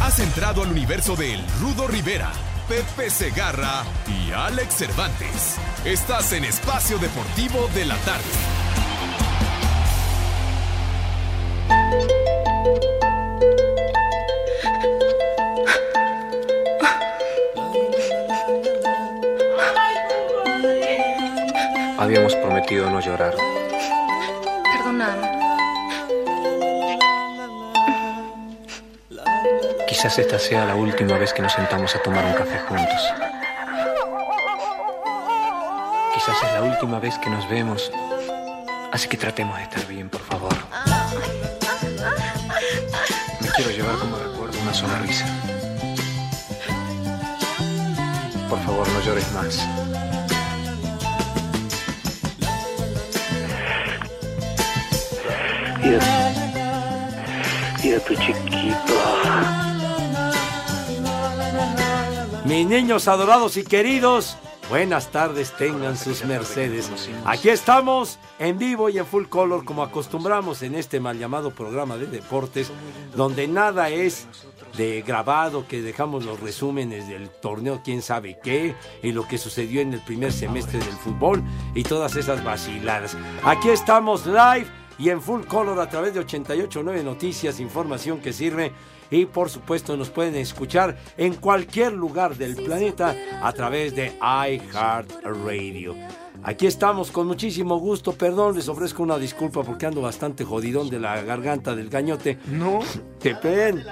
Has entrado al universo de El Rudo Rivera, Pepe Segarra y Alex Cervantes. Estás en Espacio Deportivo de la Tarde. Habíamos prometido no llorar. Perdóname. Quizás esta sea la última vez que nos sentamos a tomar un café juntos. Quizás es la última vez que nos vemos. Así que tratemos de estar bien, por favor. Me quiero llevar como recuerdo una sonrisa. Por favor, no llores más. Mira, mira tu chiquito. Mis niños adorados y queridos, buenas tardes tengan sus mercedes. Aquí estamos en vivo y en full color como acostumbramos en este mal llamado programa de deportes, donde nada es de grabado, que dejamos los resúmenes del torneo quién sabe qué y lo que sucedió en el primer semestre del fútbol y todas esas vaciladas. Aquí estamos live y en full color a través de 889 Noticias, información que sirve y por supuesto nos pueden escuchar en cualquier lugar del planeta a través de iHeartRadio. Aquí estamos con muchísimo gusto. Perdón, les ofrezco una disculpa porque ando bastante jodidón de la garganta del gañote. No. Que pen.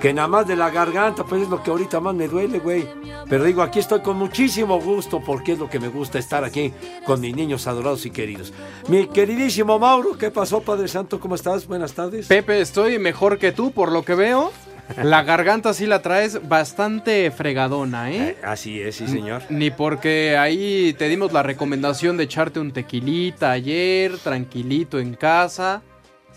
Que nada más de la garganta, pues es lo que ahorita más me duele, güey. Pero digo, aquí estoy con muchísimo gusto porque es lo que me gusta estar aquí con mis niños adorados y queridos. Mi queridísimo Mauro, ¿qué pasó, Padre Santo? ¿Cómo estás? Buenas tardes. Pepe, estoy mejor que tú, por lo que veo. La garganta sí la traes bastante fregadona, ¿eh? Eh, así es, sí, señor. Ni porque ahí te dimos la recomendación de echarte un tequilita ayer, tranquilito en casa.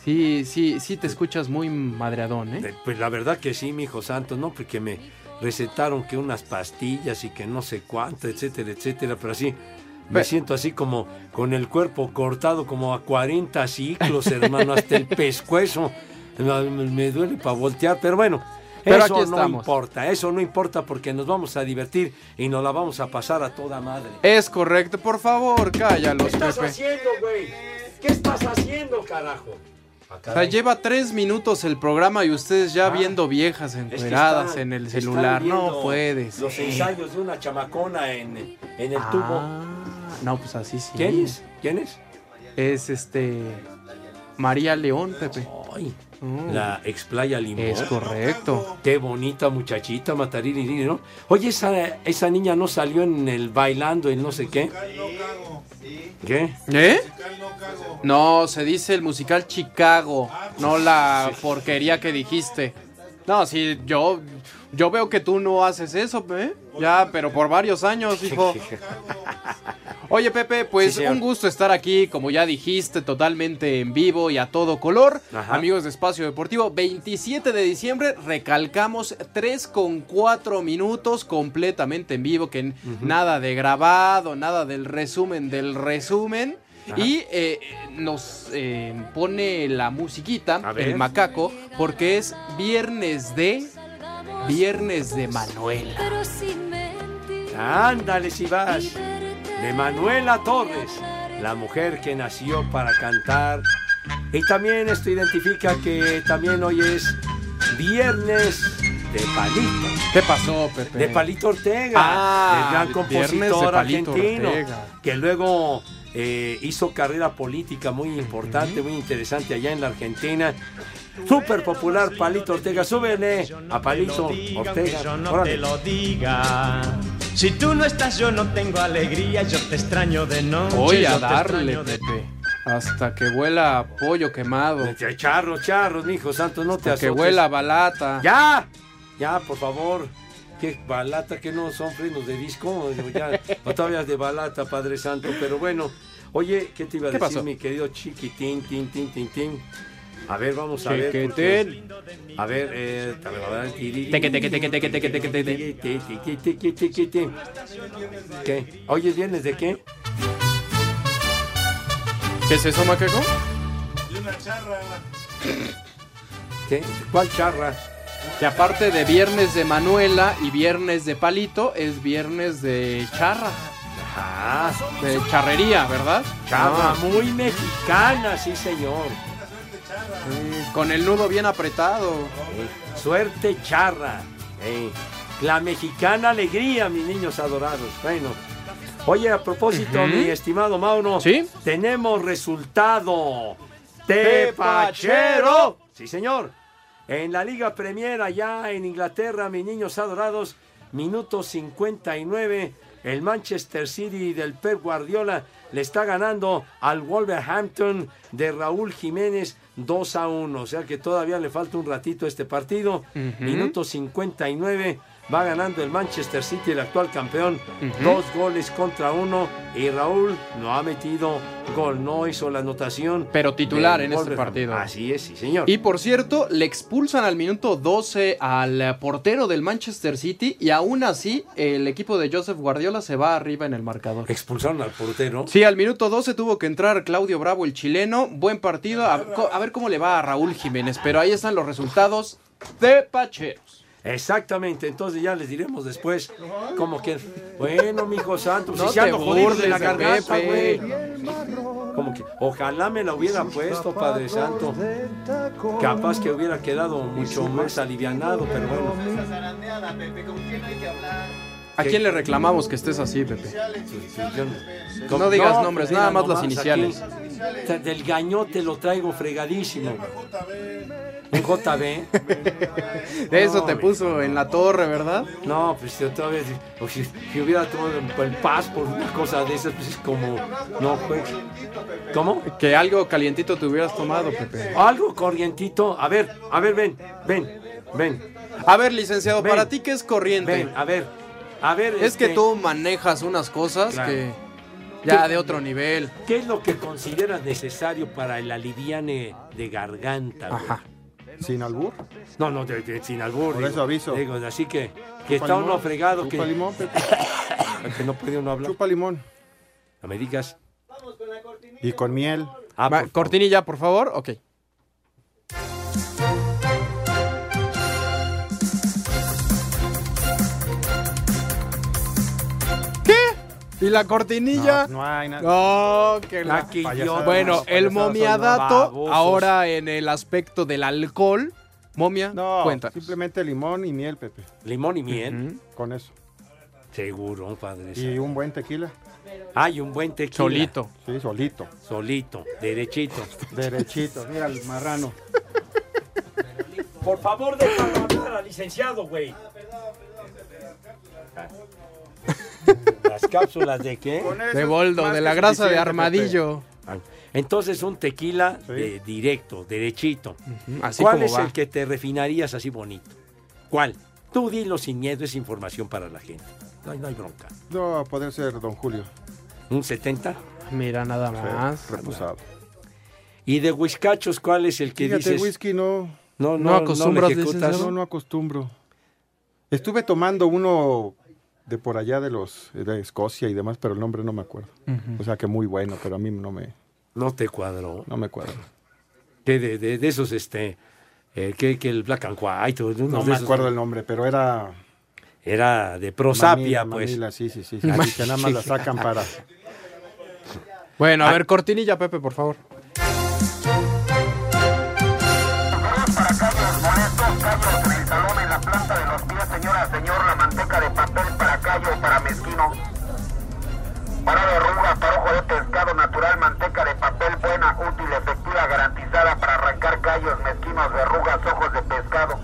Sí, sí, sí te escuchas muy madreadón, ¿eh? Pues la verdad que sí, mi hijo santo, ¿no? Porque me recetaron que unas pastillas y que no sé cuánto, etcétera, etcétera, pero así me siento así como con el cuerpo cortado como a 40 ciclos, hermano, hasta el pescuezo. No, Me duele para voltear, pero bueno, Pero eso aquí no importa, eso no importa porque nos vamos a divertir y nos la vamos a pasar a toda madre. Es correcto, por favor, ¿Qué cállalos, estás Pepe. haciendo, güey? ¿Qué estás haciendo, carajo? Ah, O sea, lleva tres minutos el programa y ustedes ya Ah. viendo viejas Es que encueradas están- en el celular. No puedes. Los ensayos de una chamacona en, en el tubo. Ah, no, pues así sí. ¿Quién es? ¿Quién es? Es este. María León, Pepe. Ay, Mm. la ex playa Limón. Es correcto. Qué bonita muchachita, Matariri, ¿no? Oye, esa, esa niña no salió en el bailando, en no sé qué. ¿Qué? ¿Eh? No, se dice el musical Chicago, no la porquería que dijiste. No, sí, yo, yo veo que tú no haces eso, ¿eh? Ya, pero por varios años, hijo. Oye, Pepe, pues Sí, un gusto estar aquí, como ya dijiste, totalmente en vivo y a todo color. Ajá. Amigos de Espacio Deportivo, 27 de diciembre, recalcamos 3 con 4 minutos completamente en vivo, que nada de grabado, nada del resumen del resumen. Y eh, nos eh, pone la musiquita, el macaco, porque es viernes de... Viernes de Manuela. Ándale si vas. De Manuela Torres, la mujer que nació para cantar. Y también esto identifica que también hoy es viernes de Palito. ¿Qué pasó, Pepe? De Palito Ortega, Ah, el gran compositor argentino, Ortega. que luego eh, hizo carrera política muy importante, muy interesante allá en la Argentina. Súper popular, Palito Ortega. Súbele a Palito Ortega. yo no Órale. Si tú no estás, yo no tengo alegría. Yo te extraño de noche. Voy a yo te darle, extraño de- Pepe. Hasta que huela a pollo quemado. De Charros, charros, mijo santo, no te Hasta que huela a balata. ¡Ya! Ya, por favor. Qué balata, que no son frenos de disco. Ya, o todavía de balata, Padre Santo. Pero bueno, oye, ¿qué te iba a ¿Qué decir, pasó? mi querido chiquitín, tin, tin, tin, tin? A ver, vamos a ver. Porque- A ver, eh. ¿Qué? Oye, ¿vienes de qué? ¿Qué es eso, Macaco? ¿Qué? ¿Cuál charra? Que aparte de viernes de Manuela y viernes de Palito, es viernes de charra. Ah, De charrería, ¿verdad? charra Ah, muy mexicana, sí, señor. Sí, con el nudo bien apretado. Suerte charra. La mexicana alegría, mis niños adorados. Bueno. Oye, a propósito, mi estimado Mauro. ¿Sí? Tenemos resultado. Tepachero. Sí, señor. En la Liga Premier, allá en Inglaterra, mis niños adorados, minuto 59. El Manchester City del Pep Guardiola le está ganando al Wolverhampton de Raúl Jiménez 2 a 1. O sea que todavía le falta un ratito a este partido. Ujú. Minuto 59. Va ganando el Manchester City, el actual campeón, dos goles contra uno. Y Raúl no ha metido gol, no hizo la anotación. Pero titular en este partido. Así es, sí, señor. Y por cierto, le expulsan al minuto 12 al portero del Manchester City y aún así el equipo de Joseph Guardiola se va arriba en el marcador. Expulsaron al portero. Sí, al minuto 12 tuvo que entrar Claudio Bravo, el chileno. Buen partido. A, a ver cómo le va a Raúl Jiménez. Pero ahí están los resultados de Pacheros. Exactamente, entonces ya les diremos después cómo que. Bueno, mijo santo, No si se jodido de la burles garganta, güey. Como que, ojalá me la hubiera puesto, Padre Santo. Capaz que hubiera quedado mucho más alivianado, pero bueno. ¿A quién le reclamamos que estés así, Pepe? No digas pues nombres, nada más las iniciales. aquí, del gañote lo traigo fregadísimo. Un JB. Eso No, te puso en la torre, ¿verdad? No, pues yo todavía, si, o si, si hubiera tomado el paz por una cosa de esas, pues es como, no, pues, ¿cómo? Que algo calientito te hubieras tomado, Pepe. Algo corrientito, a ver, a ver, ven, ven, ven, A ver, licenciado, Ven. ¿para ti qué es corriente? ven, a ver, a ver. Es que este, tú manejas unas cosas Claro. que ya de otro nivel. ¿Qué es lo que consideras necesario para el aliviane de garganta? güey? Ajá. Sin albur. No, no, de- de- sin albur. Por digo, eso aviso. digo, así que, que Chupa está limón, uno fregado, Chupa que, limón, Pepe. que no puede uno hablar. Chupa limón. No me digas. Y con miel. Ah, por- cortinilla, por favor. Ok. ¿Y la cortinilla? No, no hay nada. No, que la... Ah, Payasada. Bueno, el momiadato, babosos. ahora en el aspecto del alcohol. Momia, No, cuéntanos. simplemente limón y miel, Pepe. Limón y miel. Con eso. Seguro, padre. Y un buen tequila. Hay un buen tequila. Solito. Sí, solito. Solito, derechito. Derechito. Mira el marrano. Por favor, déjalo hablar al licenciado, güey. Las cápsulas de qué? De boldo, de la grasa de armadillo. Entonces un tequila Sí. de directo, derechito. Así ¿Cuál como es va. el que te refinarías así bonito? ¿Cuál? Tú dilo sin miedo, es información para la gente. No hay, no hay bronca. No, poder ser Don Julio. ¿Un 70? Mira nada más. Reposado. ¿Y de whiskachos cuál es el que Fíjate, dices? whisky no, No, ¿No acostumbras, lo ejecutas? licenciado? no, no acostumbro. Estuve tomando uno de por allá de los de Escocia y demás, pero el nombre no me acuerdo. O sea que muy bueno, pero a mí no me, No te cuadró. no me cuadra. Que de, de- de esos, este, eh, que, que el Black and White, unos No me esos, acuerdo el nombre, pero era Era de prosapia, Manila, pues. Manila, sí, sí, sí. sí, Así que nada más la sacan para. Bueno, Ah. a ver, cortinilla, Pepe, por favor. Para de arrugas, para ojo de pescado natural, manteca de papel buena, útil, efectiva, garantizada para arrancar callos, mezquinos, verrugas, ojos de pescado.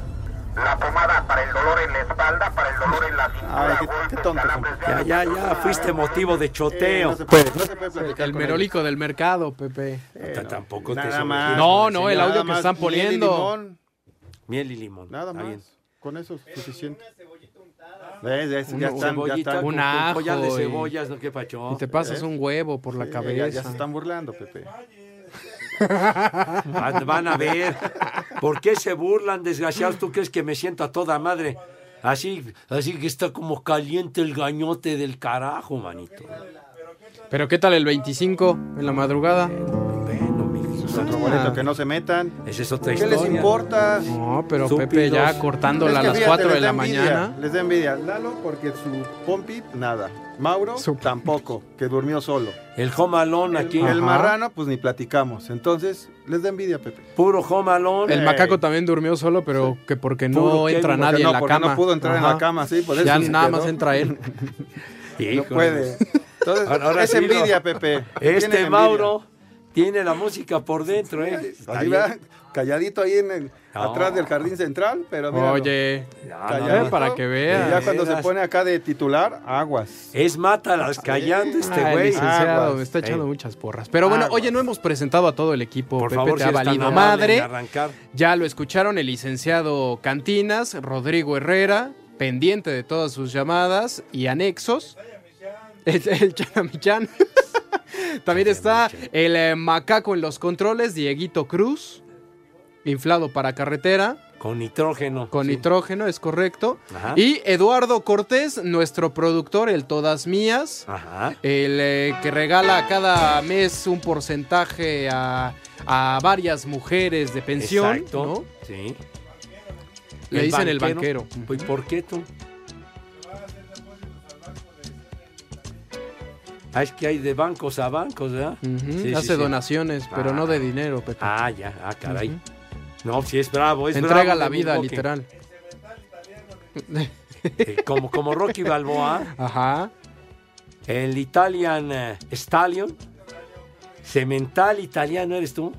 La pomada para el dolor en la espalda, para el dolor en la cintura, Ay, qué- golpes, qué de Ya, ya, ya, fuiste motivo de Eh, choteo. no se puede, no se puede platicar El con merolico del mercado, Pepe. T- Tampoco te Nada sobregires. más. No, no, el audio que están miel y poniendo. limón, Miel y limón. Nada más. Con eso es suficiente. ¿Ves? Ya, están, ya están. Un ajo de cebollas, ¿no? ¿Qué pacho? Y te pasas un huevo por la Sí, cabeza. Ya, ya se están burlando, Pepe. Ah, Van a ver. ¿Por qué se burlan, desgraciados? ¿Tú crees que me siento a toda madre? Así, así que está como caliente el gañote del carajo, manito. Pero ¿qué tal el 25 en la madrugada? Boleto que no se metan. Esa es otra ¿Qué historia. les importa? No, pero. Pepe ya cortándola a Es que las fíjate, 4 de la envidia, mañana. Les da envidia. Lalo, porque su pompi, nada. Mauro, tampoco, que durmió solo. El home alone aquí. El marrano, pues ni platicamos. Entonces, les da envidia, Pepe. Puro home alone. El macaco también durmió solo, pero que porque no Puro entra nadie no, en la porque cama. no pudo entrar en la cama, sí. Por eso Ya nada quedó. más entra él. No puede. Entonces, Ahora- ahora es sí envidia, Pepe. Este envidia. Tiene la música por dentro, ¿eh? Ahí va, calladito ahí en el- No. atrás del jardín central, pero míralo. Oye, calladito. para que Y veas. ya cuando se pone acá de titular, aguas. Es mátalas callando este güey. licenciado Aguas. me está echando muchas porras. Pero bueno, Aguas. oye, no hemos presentado a todo el equipo. Por Pepe favor, te si ha valido madre. Ya lo escucharon el licenciado Cantinas, Rodrigo Herrera, pendiente de todas sus llamadas y anexos. El, el Chanamichan. También está el eh, macaco en los controles, Dieguito Cruz, inflado para carretera, Con nitrógeno. con sí. nitrógeno, es correcto. Ajá. Y Eduardo Cortés, nuestro productor, el Todas Mías. Ajá. El eh, que regala cada mes un porcentaje a, a varias mujeres de pensión, Exacto. ¿no? Sí. Le dicen el banquero. Pues, ¿por qué tú? Ah, es que hay de bancos a bancos, ¿verdad? Sí, sí, Hace sí. donaciones, pero no de Ah. dinero, Pepe. Ah, ya, ah, caray. No, si es bravo, es Entrega bravo la vida, literal. Eh, como, como Rocky Balboa, Ajá. el Italian eh, Stallion, cemental italiano, ¿eres tú?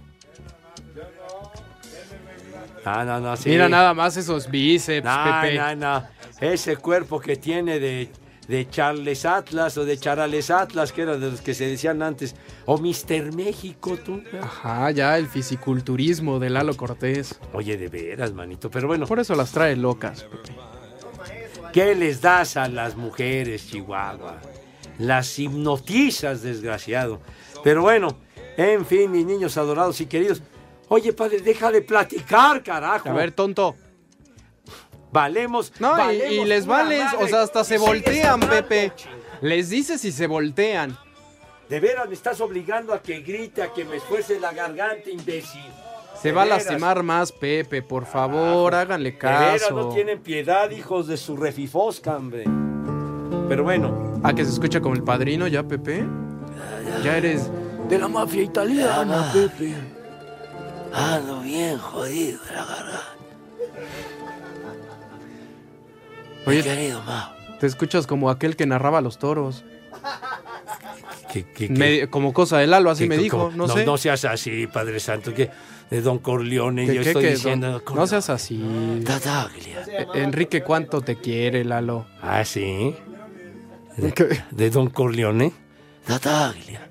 Ah, no, no, sí. Mira nada más esos bíceps, No, Pepe. no, no. Ese cuerpo que tiene de, de Charles Atlas o de Charales Atlas, que eran de los que se decían antes. O Mister México, tú. Ajá, ya el fisiculturismo de Lalo Cortés. Oye, de veras, manito. Pero bueno, Por eso las trae locas, Pepe. ¿qué les das a las mujeres, Chihuahua? Las hipnotizas, desgraciado. Pero bueno, en fin, mis niños adorados y queridos. Oye, padre, deja de platicar, carajo. A ver, tonto. Valemos. No, y- valemos y, les vales, madre. o sea, hasta se Y voltean, Pepe. Les dices si se voltean. De veras me estás obligando a que grite, a que me esfuerce la garganta, imbécil. Se va a lastimar más, Pepe. Por favor, háganle De veras caso. no tienen piedad, hijos de su refifosca, hombre. Pero bueno, Ah, que se escucha como el padrino ya, Pepe. Ya eres de la mafia italiana, Pepe. Ando bien jodido la garganta. Oye, querido Mau. te escuchas como aquel que narraba los toros. Me- como cosa de Lalo, así me dijo. como- No, sé. No seas así, Padre Santo, que de Don Corleone ¿Qué- yo qué- estoy qué, diciendo. don- no seas así. Tataglia. Eh, Enrique, ¿cuánto te quiere, Lalo? Ah, sí. De, de Don Corleone. Tataglia.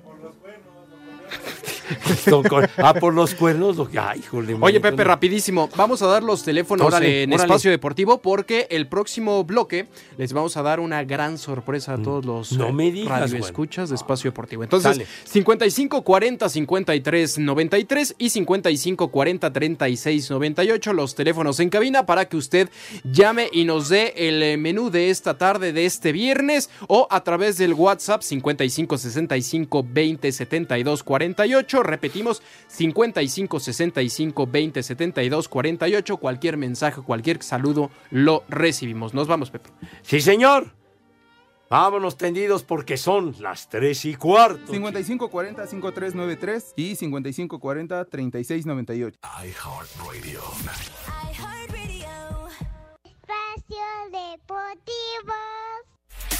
Ah, por los cuernos. lo que- Ay, híjole, Oye, manito, Pepe, no. rapidísimo. Vamos a dar los teléfonos Órale, en órale. Espacio Deportivo porque el próximo bloque les vamos a dar una gran sorpresa a todos los Mm. No eh, me digas, radioescuchas de Espacio Deportivo. Entonces, Sale. 55 40 53 93 y 55 40 36 98 los teléfonos en cabina para que usted llame y nos dé el eh, menú de esta tarde de este viernes o a través del WhatsApp 55 65 20 72 48. Repetimos 55 65 20 72 48. Cualquier mensaje, cualquier saludo lo recibimos. Nos vamos, Pepe. Sí, señor. Vámonos tendidos porque son las tres y cuarto. 5540-5393 y 5540-3698. Espacio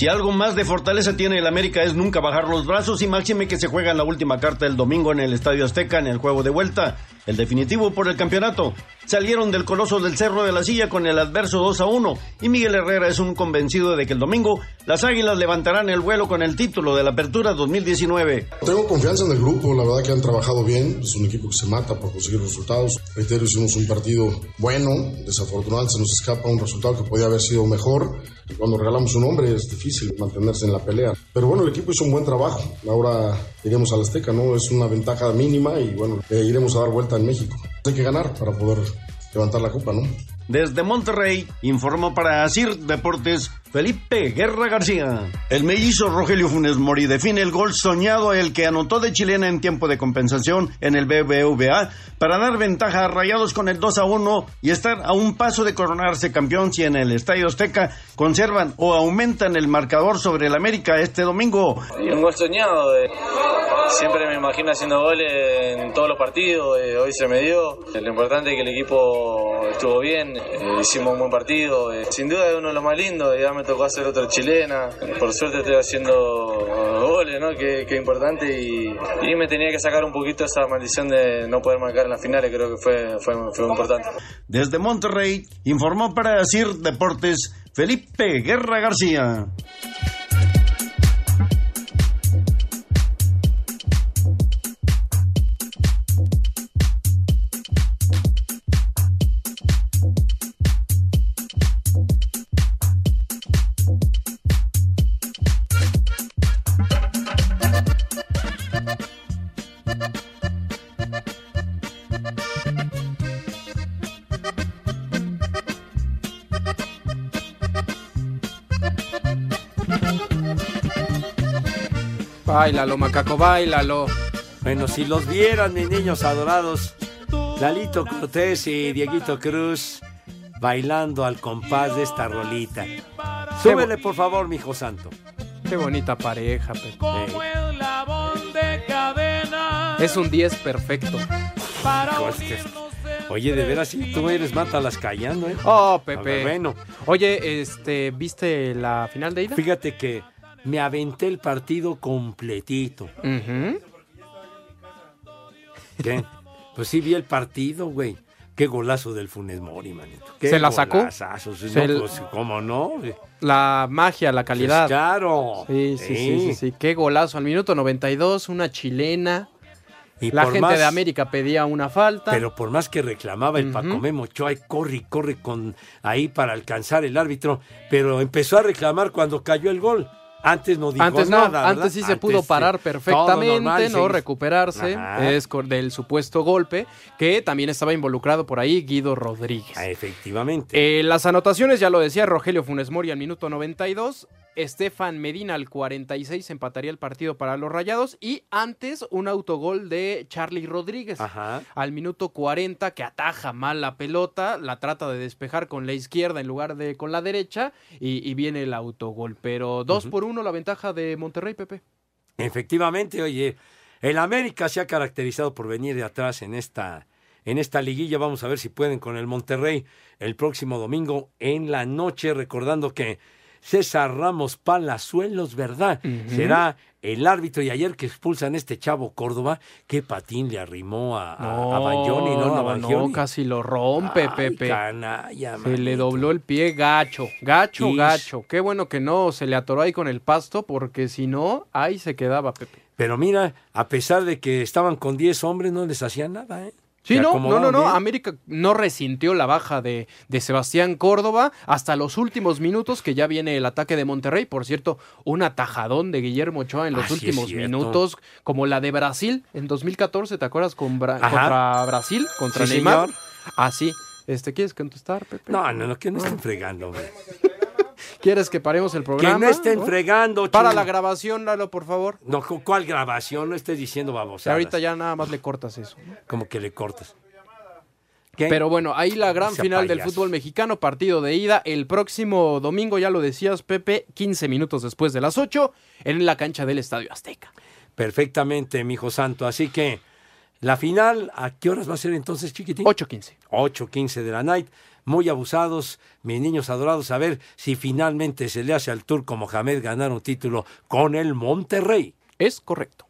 Si algo más de fortaleza tiene el América es nunca bajar los brazos y máxime que se juega en la última carta el domingo en el Estadio Azteca en el juego de vuelta, el definitivo por el campeonato. Salieron del coloso del Cerro de la Silla con el adverso 2 a 1 y Miguel Herrera es un convencido de que el domingo las Águilas levantarán el vuelo con el título de la Apertura 2019. Tengo confianza en el grupo, la verdad que han trabajado bien, es un equipo que se mata por conseguir resultados. Reitero, hicimos un partido bueno, desafortunadamente se nos escapa un resultado que podía haber sido mejor. Cuando regalamos un hombre es difícil mantenerse en la pelea. Pero bueno, el equipo hizo un buen trabajo. Ahora iremos al Azteca, ¿no? Es una ventaja mínima y bueno, iremos a dar vuelta en México. Hay que ganar para poder levantar la copa, ¿no? Desde Monterrey, informó para Asir Deportes Felipe Guerra García. El mellizo Rogelio Funes Mori define el gol soñado, el que anotó de chilena en tiempo de compensación en el BBVA para dar ventaja a Rayados con el 2 a 1 y estar a un paso de coronarse campeón si en el Estadio Azteca conservan o aumentan el marcador sobre el América este domingo. Y un gol soñado. eh. Siempre me imagino haciendo goles en todos los partidos. eh, hoy se me dio. Lo importante es que el equipo estuvo bien. eh, hicimos un buen partido. eh. sin duda es uno de los más lindos. Ya me tocó hacer otra chilena. Por suerte estoy haciendo goles, ¿no? Que, que importante. Y, y me tenía que sacar un poquito esa maldición de no poder marcar en las finales. Creo que fue, fue, fue importante. Desde Monterrey, informó para Asir Deportes Felipe Guerra García. Báilalo, macaco, báilalo. Bueno, si los vieran, mis niños adorados, Lalito Cortés y Dieguito Cruz bailando al compás de esta rolita. Súbele, por favor, mi hijo santo. Qué bonita pareja, Pepe. Eh, Es un 10 perfecto. que- Oye, de veras, si tú eres mátalas callando, ¿eh? Oh, Pepe. ver, bueno, Oye, este, ¿viste la final de ida? fíjate que me aventé el partido completito. ¿Qué? Pues sí vi el partido, güey. Qué golazo del Funes Mori, manito. ¿Se la sacó? golazazo, sí, Se no, l- pues, ¿Cómo no? La magia, la calidad. Pues claro. Sí, sí, sí, Sí. sí. Qué golazo. Al minuto 92, una chilena. Y la gente más- de América pedía una falta. Pero por más que reclamaba el Paco Memo Ochoa, y corre y corre con ahí para alcanzar el árbitro, pero empezó a reclamar cuando cayó el gol. Antes no dijo Antes no, nada. ¿verdad? antes sí se pudo parar perfectamente, normal, no sí. recuperarse es del supuesto golpe, que también estaba involucrado por ahí Guido Rodríguez. Ah, Efectivamente. Eh, las anotaciones, ya lo decía Rogelio Funes Mori al minuto 92, Estefan Medina al 46 empataría el partido para los Rayados y antes un autogol de Charlie Rodríguez Ajá. al minuto 40 que ataja mal la pelota, la trata de despejar con la izquierda en lugar de con la derecha y, y viene el autogol. Pero dos por uno la ventaja de Monterrey, Pepe. Efectivamente, oye, el América se ha caracterizado por venir de atrás en esta, en esta liguilla. Vamos a ver si pueden con el Monterrey el próximo domingo en la noche, recordando que César Ramos Palazuelos, ¿verdad? Será el árbitro y ayer que expulsan a este chavo Córdoba, qué patín le arrimó a, a, a Banjoni, ¿no? a no, no, casi lo rompe, Ay, Pepe. canalla, Se le dobló el pie gacho, gacho, Ish. gacho. Qué bueno que no se le atoró ahí con el pasto, porque si no, ahí se quedaba, Pepe. Pero mira, a pesar de que estaban con 10 hombres, no les hacían nada, ¿eh? Sí, no, no, no, no. América no resintió la baja de, de Sebastián Córdoba hasta los últimos minutos que ya viene el ataque de Monterrey. Por cierto, un atajadón de Guillermo Ochoa en los últimos minutos, como la de Brasil en 2014, ¿te acuerdas? Con Bra- Ajá. contra Brasil, contra Sí, Neymar. señor. Ah. Este, ¿Quieres contestar, Pepe? No, no, no, que no estén fregando, hombre. ¿Quieres que paremos el programa? Que no estén fregando, Para chino. la grabación, Lalo, por favor. No, ¿cu- ¿cuál grabación? No estés diciendo babosadas. ahorita ya nada más le cortas eso. Como que le cortas. ¿Qué? Pero bueno, ahí la gran final del fútbol mexicano, partido de ida el próximo domingo, ya lo decías Pepe, 15 minutos después de las 8 en la cancha del Estadio Azteca. Perfectamente, mi hijo santo. Así que la final, ¿a qué horas va a ser entonces, chiquitín? 8.15. 8.15 de la night. Muy abusados, mis niños adorados, a ver si finalmente se le hace al turco Mohamed ganar un título con el Monterrey. Es correcto.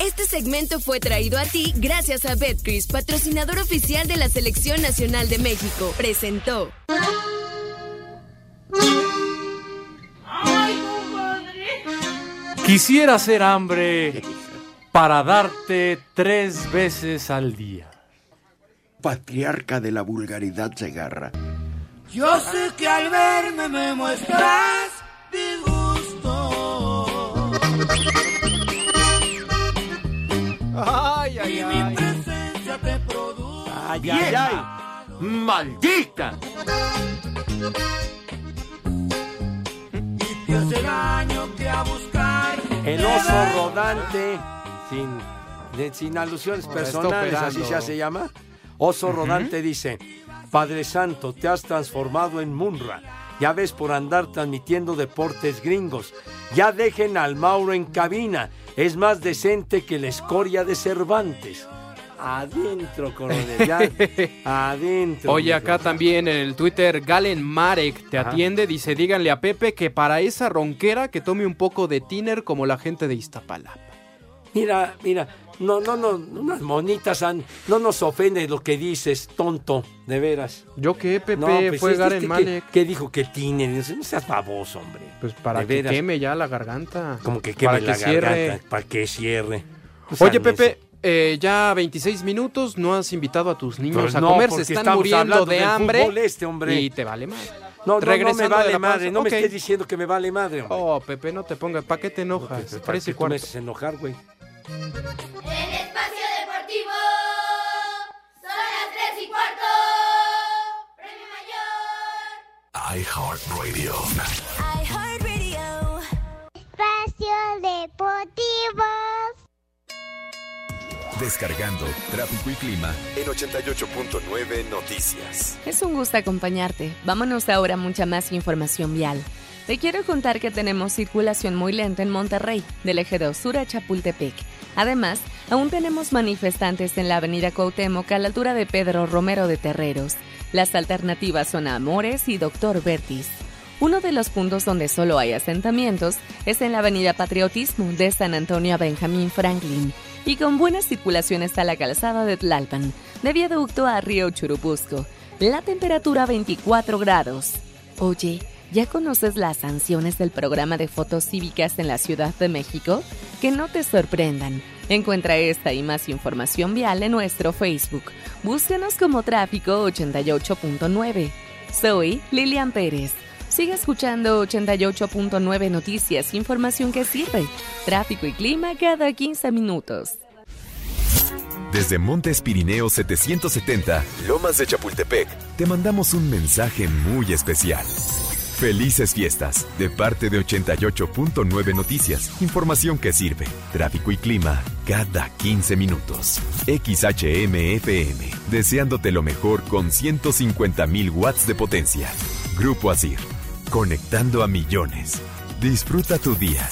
Este segmento fue traído a ti gracias a Betcris, patrocinador oficial de la Selección Nacional de México. Presentó. Quisiera hacer hambre para darte tres veces al día. Patriarca de la vulgaridad Segarra. Yo sé que al verme me muestras disgusto. Ay, ay, Y mi presencia te produce. Ay, ay, ay. ¡Maldita! Y te hace daño que a buscar. El oso rodante, sin, de- sin alusiones Ahora personales, así operando. se hace llama. Oso rodante dice, Padre Santo, te has transformado en Munra. Ya ves por andar transmitiendo deportes gringos. Ya dejen al Mauro en cabina. Es más decente que la escoria de Cervantes. Adentro, coronel. ya. Adentro. Oye, acá también en el Twitter, Galen Marek te Ajá. atiende, dice, díganle a Pepe que para esa ronquera que tome un poco de tiner como la gente de Iztapalapa. Mira, mira, no, no, no, unas monitas, han- no nos ofende lo que dices, tonto, de veras. ¿Yo qué, Pepe? No, pues Fue este, Garen este, Malek. ¿qué, dijo que tiene? No seas baboso, hombre. Pues para De que veras. queme ya la garganta. Como que queme para la que cierre. garganta, para que cierre. No Oye, Pepe, eh, ya 26 minutos, no has invitado a tus niños Pues a no, comer, se están muriendo de hambre. este, hombre. Y te vale madre. No, no, no me vale madre, no me estés diciendo que me vale madre, hombre. Oh, Pepe, no te pongas, ¿para qué te enojas? ¿Para Parece qué tú me haces enojar, güey? En Espacio Deportivo son las 3 y cuarto. Premio Mayor. iHeartRadio. Espacio Deportivo. Descargando tráfico y clima en 88.9 Noticias. Es un gusto acompañarte. Vámonos ahora a mucha más información vial. Te quiero contar que tenemos circulación muy lenta en Monterrey, del eje 2 sur a Chapultepec. Además, aún tenemos manifestantes en la avenida Cuauhtémoc a la altura de Pedro Romero de Terreros. Las alternativas son Amores y Doctor Vertis. Uno de los puntos donde solo hay asentamientos es en la avenida Patriotismo de San Antonio a Benjamín Franklin y con buena circulación está la calzada de Tlalpan, de Viaducto a Río Churubusco. La temperatura 24 grados. Oye, ¿ya conoces las sanciones del programa de fotos cívicas en la Ciudad de México? Que no te sorprendan. Encuentra esta y más información vial en nuestro Facebook. Búscanos como Tráfico 88.9. Soy Lilian Pérez. Sigue escuchando 88.9 Noticias, información que sirve. Tráfico y clima cada 15 minutos. Desde Montes Pirineos 770, Lomas de Chapultepec, te mandamos un mensaje muy especial. Felices fiestas, de parte de 88.9 Noticias. Información que sirve. Tráfico y clima, cada 15 minutos. XHMFM, deseándote lo mejor con 150.000 watts de potencia. Grupo Asir, conectando a millones. Disfruta tu día.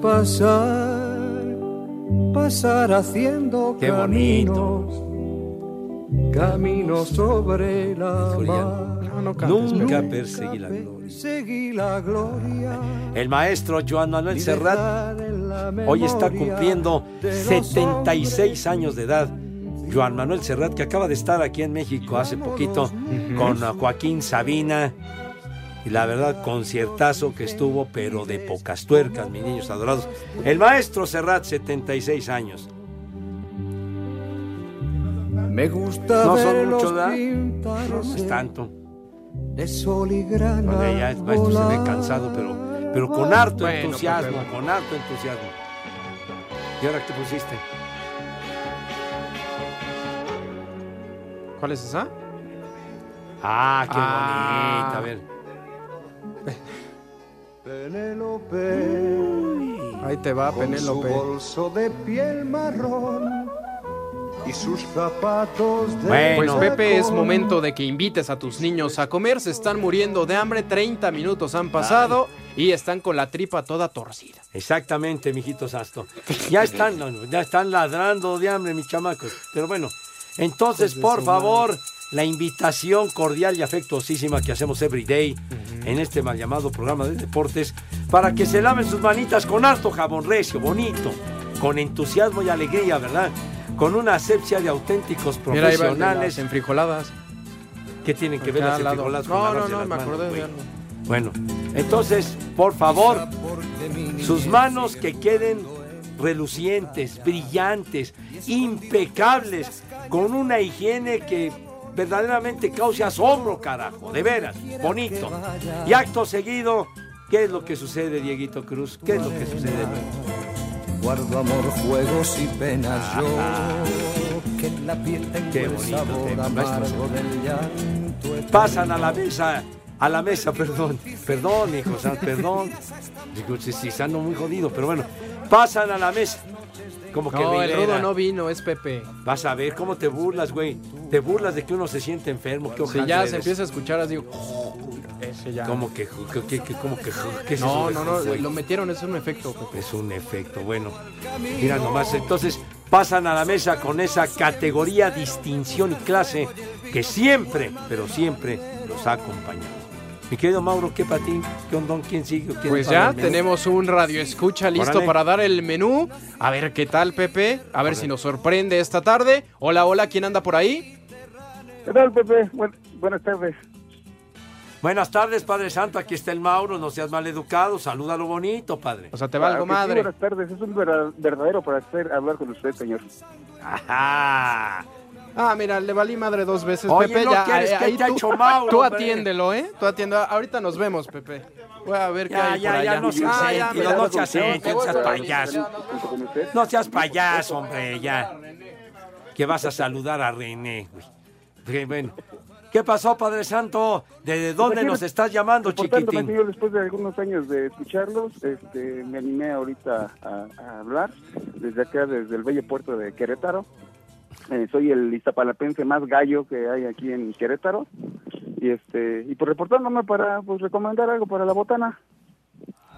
Pasar, pasar haciendo Qué caminos, caminos sobre la mar. Nunca perseguí la gloria. La gloria. El maestro Joan Manuel Serrat hoy está cumpliendo 76 años de edad. Joan Manuel Serrat, que acaba de estar aquí en México hace poquito con Joaquín Sabina. Y la verdad, conciertazo que estuvo, pero de pocas tuercas, mis niños adorados. El maestro Serrat, 76 años. Me gusta No son mucho, pintares No es tanto. de sol y grana. Bueno, ya el maestro se ve cansado, pero, pero con harto Bueno, entusiasmo, con harto entusiasmo. ¿Y ahora qué pusiste? ¿Cuál es esa? Ah, qué Ah. bonita. A ver. Penélope. Ahí te va, su Penélope. bolso de piel marrón y sus zapatos de Pues Pepe, es momento de que invites a tus niños a comer. Se están muriendo de hambre. 30 minutos han pasado y están con la tripa toda torcida. Exactamente, mijito Sasto. Ya están, ya están ladrando de hambre, mis chamacos. Pero bueno, entonces, por favor, la invitación cordial y afectuosísima que hacemos every day en este mal llamado programa de deportes para que se laven sus manitas con harto jabón recio, bonito, con entusiasmo y alegría, ¿verdad? Con una asepsia de auténticos Mira, ahí profesionales. las enfrijoladas. ¿Qué tienen que ver las enfrijoladas con No, no, lavarse no, las me manos, acordé de algo. Bueno, entonces, por favor, sus manos que queden relucientes, brillantes, impecables, con una higiene que verdaderamente cause asombro, carajo, de veras, bonito. Y acto seguido, ¿qué es lo que sucede, Dieguito Cruz? ¿Qué es lo que sucede? Guardo amor, juegos y penas yo que en la piel tengo Qué bonito tema, maestro. Pasan a la mesa, a la mesa, perdón, perdón, hijo, perdón. Digo, si, si ando muy jodido, pero bueno, pasan a la mesa. Como que No, el rudo no vino, es Pepe. Vas a ver cómo te burlas, güey. Te burlas de que uno se siente enfermo. Qué Si ya eres. se empieza a escuchar, así digo, ese ya. ¿Cómo que, que, que, que- cómo que, qué es No, no, no, güey? lo metieron, es un efecto, Pepe. Es un efecto, bueno. Mira nomás, entonces pasan a la mesa con esa categoría, distinción y clase que siempre, pero siempre los ha acompañado. Mi querido Mauro, ¿qué para ti? ¿Qué ondón? ¿Quién sigue? ¿Quién Pues ya tenemos un radio escucha listo Órale. para dar el menú. A ver qué tal, Pepe. A ver si nos sorprende esta tarde. Hola, hola, ¿quién anda por ahí? ¿Qué tal, Pepe? Buen- buenas tardes. Buenas tardes, Padre Santo. Aquí está el Mauro. No seas maleducado. Salúdalo bonito, Padre. O sea, te Claro que sí, buenas tardes. Es un verdadero placer hablar con usted, señor. Ajá. Ah, mira, le valí madre dos veces, Oye, Pepe. ¿no ya, quieres? ahí- ¿Qué ahí te ha tú, hecho Mauro, Tú atiéndelo, ¿eh? Tú atiéndelo. Ahorita nos vemos, Pepe. Voy a ver qué Ya, hay ya, por ya, allá. no seas Ah, ya, mira, no seas no seas payaso. No seas payaso, hombre, ya. Que vas a saludar a René, güey. Qué bueno. ¿Qué pasó, Padre Santo? ¿De dónde nos estás llamando, chiquitín? señor, después de algunos años de escucharlos, este, me animé ahorita a, a hablar desde acá, desde el bello puerto de Querétaro. Eh, soy el iztapalapense más gallo que hay aquí en Querétaro. Y este y por reportándome para pues recomendar algo para la botana.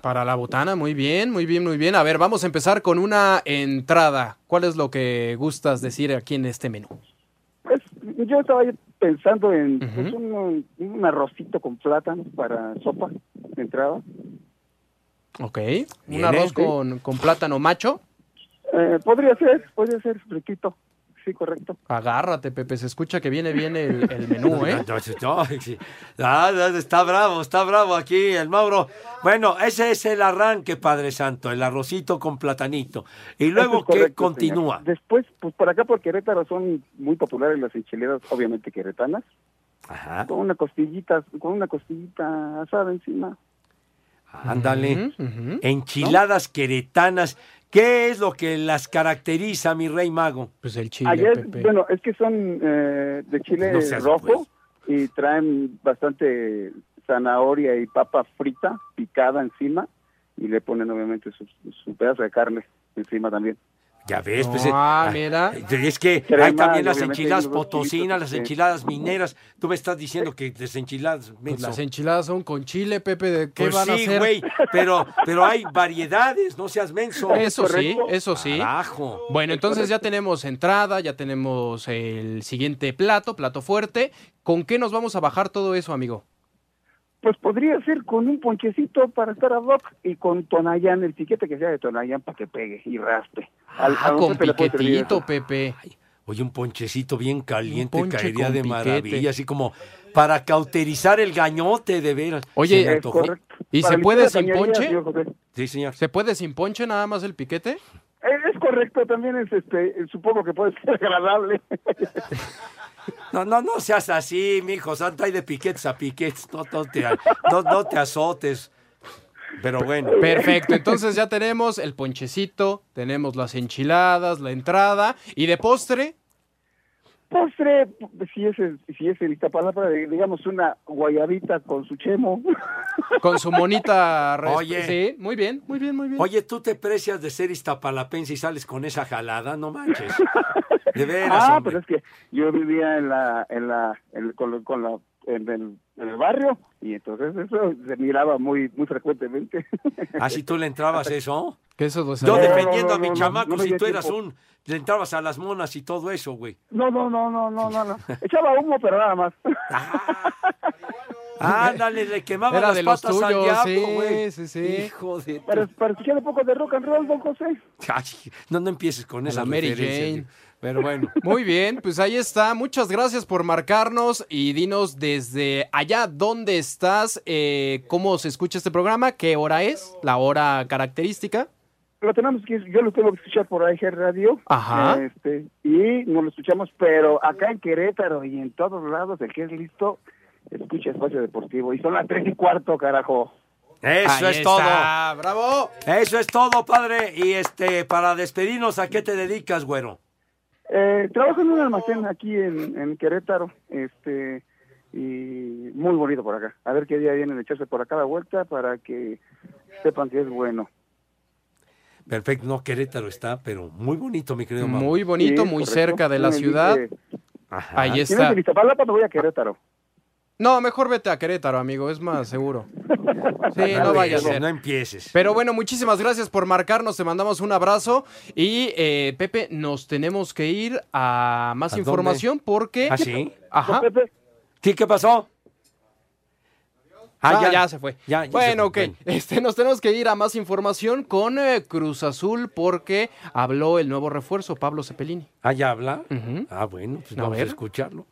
Para la botana, muy bien, muy bien, muy bien. A ver, vamos a empezar con una entrada. ¿Cuál es lo que gustas decir aquí en este menú? Pues yo estaba pensando en pues, un, un arrocito con plátano para sopa de entrada. Ok. Bien, Un arroz con, con plátano macho. Eh, podría ser, podría ser riquito. Sí, correcto. Agárrate, Pepe. Se escucha que viene bien el, el menú, ¿eh? No, no, sí. Ah, no, está bravo, está bravo aquí el Mauro. Bueno, ese es el arranque, Padre Santo, el arrocito con platanito. Y luego, es ¿qué continúa? señor. Después, pues por acá por Querétaro son muy populares las enchiladas, obviamente queretanas. Ajá. Con una costillita, con una costillita asada encima. Ándale. Enchiladas queretanas. ¿Qué es lo que las caracteriza, mi rey mago? Pues el Ayer, bueno, es que son eh, de chile No seas rojo y traen bastante zanahoria y papa frita picada encima y le ponen obviamente su, su pedazo de carne encima también. Ya ves, pues. Ah, eh, mira. eh, Es que Crema hay también las enchiladas potosinas, las sí. enchiladas mineras. Tú me estás diciendo que las enchiladas. Pues las enchiladas son con chile, Pepe, ¿de qué Pues van a sí, hacer? güey, pero, pero hay variedades, no seas menso. Eso sí, eso sí. Carajo. Bueno, entonces ya tenemos entrada, ya tenemos el siguiente plato, plato fuerte. ¿Con qué nos vamos a bajar todo eso, amigo? Pues podría ser con un ponchecito para estar ad hoc y con Tonayán, el piquete que sea de Tonayán para que pegue y raspe. Al- Ah, a con piquetito. Pepe. Oye, un ponchecito bien caliente caería de piquete. maravilla, así como para cauterizar el gañote, de veras. Oye. ¿y Para se puede sin ponche? señor. Sí, señor. ¿Se puede sin ponche nada más el piquete? Eh, Es correcto, también es este, supongo que puede ser agradable. No, no, no seas así, mijo santo, hay de piquetes a piquetes, no, no te, no, no te azotes. Pero bueno. Perfecto, entonces ya tenemos el ponchecito, tenemos las enchiladas, la entrada y de postre. Postre, si es el, si es el Iztapalapa, digamos una guayabita con su chemo. Con su monita. Oye. Sí, muy bien, muy bien, muy bien. Oye, tú te precias de ser iztapalapense y sales con esa jalada, no manches. De veras, ah, hombre. pero es que yo vivía en la, en la, en- con, la- con la, en el, en el barrio y entonces eso se miraba muy, muy frecuentemente. ¿Ah, si tú le entrabas eso? Que eso lo Yo No, defendiendo no, a mi chamaco, si tú eras tiempo. un... Le entrabas a las monas y todo eso, güey. No, no, no, no, no, no, no. Echaba humo, pero nada más. Ándale, le quemaba Era las de los patas al tuyos, diablo, sí, güey. sí, sí. Hijo de... Para, para escuchar un poco de rock and roll, don José. Ay, no, no empieces con A esa la Mary referencia, Jane. tío. Pero bueno. Muy bien, pues ahí está. Muchas gracias por marcarnos y dinos desde allá dónde estás, eh, cómo se escucha este programa, qué hora es, la hora característica. Lo tenemos que, yo lo tengo que escuchar por AIG Radio. Ajá. Este, y no lo escuchamos, pero acá en Querétaro y en todos lados, el que es listo, escucha Espacio Deportivo. Y son las tres y cuarto, carajo. Eso Ahí es está, todo. ¡Bravo! Eso es todo, padre. Y este, para despedirnos, ¿a qué te dedicas, güero? Eh, trabajo en un almacén aquí en, en Querétaro, este, y muy bonito por acá. A ver qué día vienen a echarse por acá la vuelta para que sepan que es bueno. Perfecto, no, Querétaro está, pero muy bonito, mi querido Mau. Muy bonito, Sí, muy correcto. cerca de la ciudad. Ahí Si no es está. en Iztapalapa, me voy a Querétaro. No, mejor vete a Querétaro, amigo, es más seguro. Sí, no vaya a ser. No empieces. Pero bueno, muchísimas gracias por marcarnos, te mandamos un abrazo y eh, Pepe, nos tenemos que ir a más ¿A dónde? información porque... ¿Ah, sí? Ajá. ¿Sí, qué pasó? Ah, ya. se fue. Ya, ya bueno, se ok. fue. Bueno. Este, nos tenemos que ir a más información con eh, Cruz Azul porque habló el nuevo refuerzo, Pablo Cepelini. Ah, ya habla. Ah, bueno, pues A vamos a ver. escucharlo.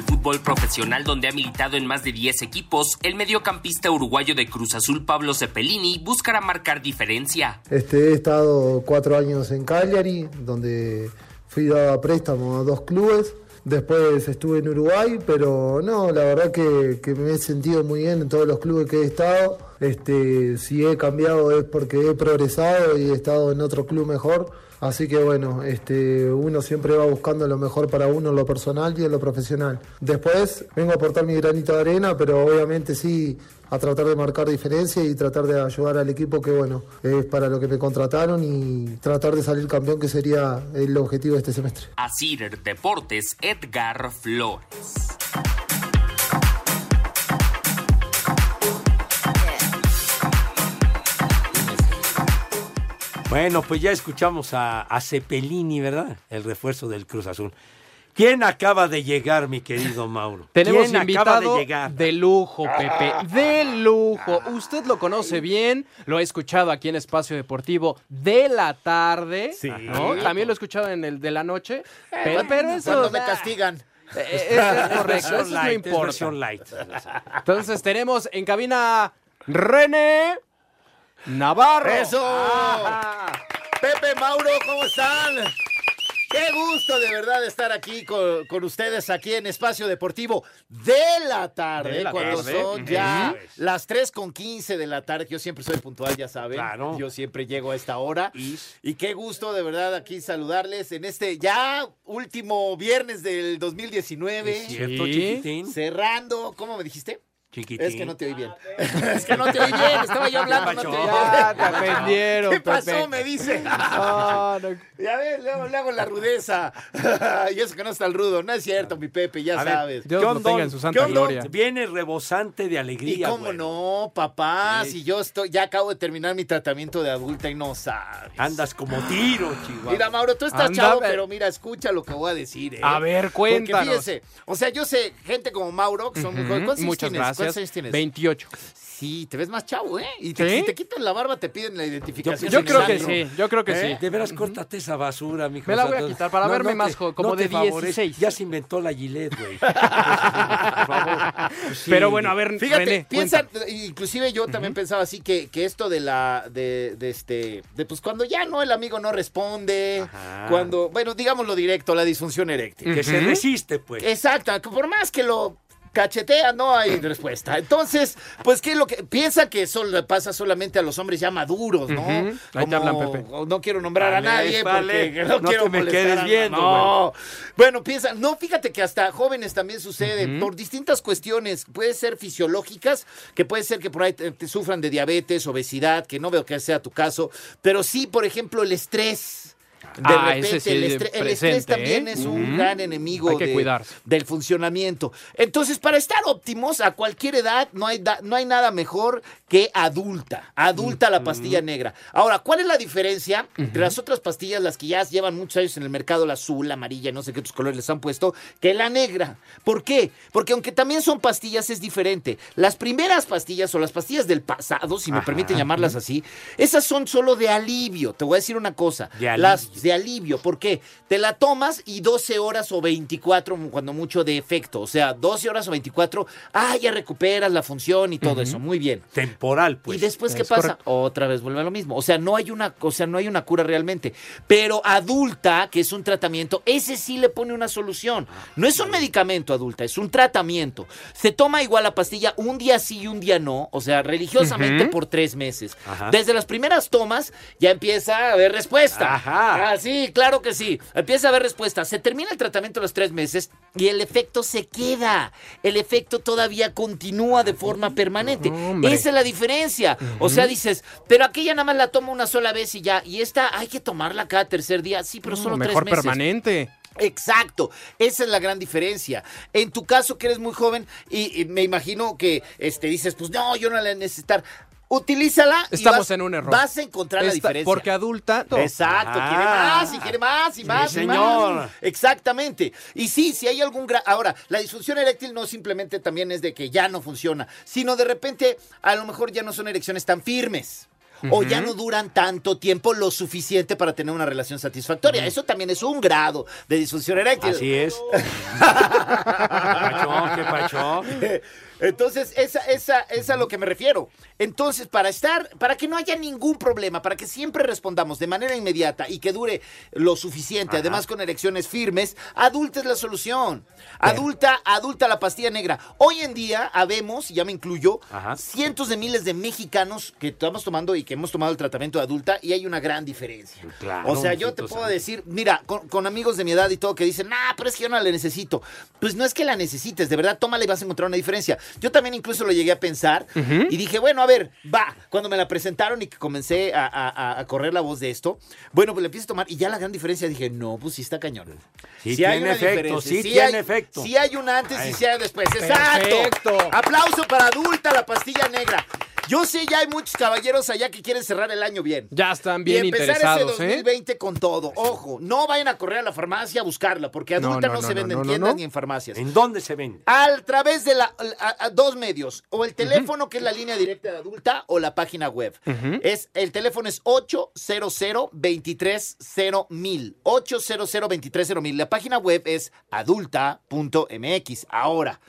Por el fútbol profesional donde ha militado en más de 10 equipos, el mediocampista uruguayo de Cruz Azul Pablo Cepelini buscará marcar diferencia. Este, he estado cuatro años en Cagliari, donde fui dado a préstamo a dos clubes. Después estuve en Uruguay, pero no, la verdad que, que me he sentido muy bien en todos los clubes que he estado. Este, si he cambiado es porque he progresado y he estado en otro club mejor. Así que bueno, este, uno siempre va buscando lo mejor para uno en lo personal y en lo profesional. Después vengo a aportar mi granito de arena, pero obviamente sí a tratar de marcar diferencia y tratar de ayudar al equipo que bueno, es para lo que me contrataron y tratar de salir campeón que sería el objetivo de este semestre. Asir Deportes Edgar Flores. Bueno, pues ya escuchamos a, a Cepelini, ¿verdad? El refuerzo del Cruz Azul. ¿Quién acaba de llegar, mi querido Mauro? Tenemos ¿Quién acaba invitado de llegar? de lujo, Pepe, de lujo. Usted lo conoce bien, lo ha escuchado aquí en Espacio Deportivo de la tarde, Sí. ¿no? También lo he escuchado en el de la noche, pero, cuando- pero eso... cuando me castigan. Eh, eh, es, es correcto, eso es lo light, es importa. versión light. Entonces tenemos en cabina René Navarro. ¡Eso! Ah. Pepe, Mauro, ¿cómo están? Qué gusto de verdad estar aquí con, con ustedes aquí en Espacio Deportivo de la tarde, De la cuando tarde. son ya las 3 con 15 de la tarde. Yo siempre soy puntual, ya saben. Claro. Yo siempre llego a esta hora. Y qué gusto de verdad aquí saludarles en este ya último viernes del 2019. Es cierto, chiquitín. Cerrando, ¿cómo me dijiste? Chiquitín. Es que no te oí bien. es que no te oí bien. Estaba yo hablando. No te oí Ya, bien. te aprendieron, ¿Qué pasó? Pepe. Me dice. No. Ya ves, luego le hago la rudeza. y eso que no está el rudo. No es cierto, mi Pepe, ya A ver, sabes. Dios John lo tenga en su santa John Don gloria. Viene rebosante de ¿Y alegría. cómo güey. no, papá? Sí. Si yo estoy, ya acabo de terminar mi tratamiento de adulta y no sabes. Andas como tiro, Chihuahua. Mira, Mauro, tú estás Anda, chavo, pero mira, escucha lo que voy a decir. ¿eh? A ver, cuéntanos. Porque fíjese, o sea, yo sé, gente como Mauro, que son muy jóvenes. ¿Cuántos años Muchas gracias. ¿Cuántos años tienes? 28. Sí, te ves más chavo, ¿eh? Y te, ¿Sí? si te quitan la barba, te piden la identificación. Yo creo que sí, yo creo que ¿Eh? sí. De veras, córtate esa basura, mijo. Me la voy a quitar para verme más jo- como de te favorece. 16. Ya se inventó la Gillette, güey. Por favor. Sí. Pero bueno, a ver, Fíjate, René, piensa, inclusive yo también pensaba así que, que esto de la, de, de este, de pues cuando ya no, el amigo no responde, Ajá. cuando, bueno, digámoslo directo, la disfunción eréctil. Que se resiste, pues. Exacto, por más que lo cachetea, no hay respuesta. Entonces, pues, ¿qué es lo que piensa que eso le pasa solamente a los hombres ya maduros, ¿no? Ahí te hablan, Pepe. No quiero nombrar a nadie vale. porque no, No quiero te me quedes a- viendo, No. Bueno, piensa, no, fíjate que hasta jóvenes también sucede por distintas cuestiones, puede ser fisiológicas, que puede ser que por ahí te, te sufran de diabetes, obesidad, que no veo que sea tu caso, pero sí, por ejemplo, el estrés. De Ah, repente, ese sí el, estrés también ¿eh? es un gran enemigo de- del funcionamiento. Entonces, para estar óptimos a cualquier edad, no hay, da- no hay nada mejor que adulta. Adulta la pastilla negra. Ahora, ¿cuál es la diferencia entre las otras pastillas, las que ya llevan muchos años en el mercado, la azul, la amarilla, no sé qué otros colores les han puesto, que la negra? ¿Por qué? Porque aunque también son pastillas, es diferente. Las primeras pastillas o las pastillas del pasado, si me permiten llamarlas así, esas son solo de alivio. Te voy a decir una cosa. De Las de alivio. ¿Por qué? Te la tomas y 12 horas o 24, cuando mucho de efecto. O sea, 12 horas o 24, ah, ya recuperas la función y todo eso. Muy bien. Temporal, pues. y después, ¿qué pasa? correcto. Otra vez vuelve a lo mismo. O sea, no hay una, o sea, no hay una cura realmente. Pero adulta, que es un tratamiento, ese sí le pone una solución. No es un medicamento adulta, es un tratamiento. Se toma igual la pastilla un día sí y un día no. O sea, religiosamente por tres meses. Ajá. Desde las primeras tomas ya empieza a haber respuesta. Ajá. Ah, sí, claro que sí. Empieza a haber respuesta. Se termina el tratamiento a los tres meses y el efecto se queda. El efecto todavía continúa de forma permanente. Hombre. Esa es la diferencia. O sea, dices, pero aquella nada más la tomo una sola vez y ya. Y esta hay que tomarla cada tercer día. Sí, pero solo No, tres mejor meses. permanente. Exacto, esa es la gran diferencia. En tu caso, que eres muy joven, y, y me imagino que este, dices, pues no, yo no la voy a necesitar. Utilízala. y vas- en un error. Vas a encontrar la diferencia. Porque adulta. no. Exacto, Ah. quiere más y quiere más y Sí, más y señor. más. Exactamente. Y sí, si hay algún gra- ahora, la disfunción eréctil no simplemente también es de que ya no funciona, sino de repente a lo mejor ya no son erecciones tan firmes. O ya no duran tanto tiempo lo suficiente para tener una relación satisfactoria. Eso también es un grado de disfunción eréctil. Así es. Pachó, ¿Qué pachó? Entonces, esa, esa, es a lo que me refiero. Entonces, para estar, para que no haya ningún problema, para que siempre respondamos de manera inmediata y que dure lo suficiente, además con erecciones firmes, adulta es la solución. Adulta, adulta la pastilla negra. Hoy en día habemos, y ya me incluyo, Ajá. cientos de miles de mexicanos que estamos tomando y que hemos tomado el tratamiento de adulta y hay una gran diferencia. Claro, o sea, yo te puedo decir, mira, con, con amigos de mi edad y todo que dicen, nah, pero es que yo no la necesito. Pues no es que la necesites, de verdad, tómala y vas a encontrar una diferencia. Yo también incluso lo llegué a pensar y dije, bueno, a ver, va. Cuando me la presentaron y que comencé a, a- a correr la voz de esto, bueno, pues le empiezo a tomar y ya la gran diferencia dije, no, pues sí está cañón. Sí hay tiene una efecto, diferencia, sí tiene hay- efecto. Sí hay un antes y sí hay después. Exacto. Perfecto. Aplauso para adulta la pastilla negra. Yo sé, ya hay muchos caballeros allá que quieren cerrar el año bien. Ya están bien y empezar interesados, ese ¿eh? 2020 con todo. Ojo, no vayan a correr a la farmacia a buscarla, porque No, adulta no, no, se vende no, en tiendas no. ni en farmacias. ¿En dónde se vende? A través de la, a- a dos medios, o el teléfono que es la línea directa de adulta o la página web. Es el teléfono es 800 230 mil 800 230 mil. La página web es adulta.mx. Ahora,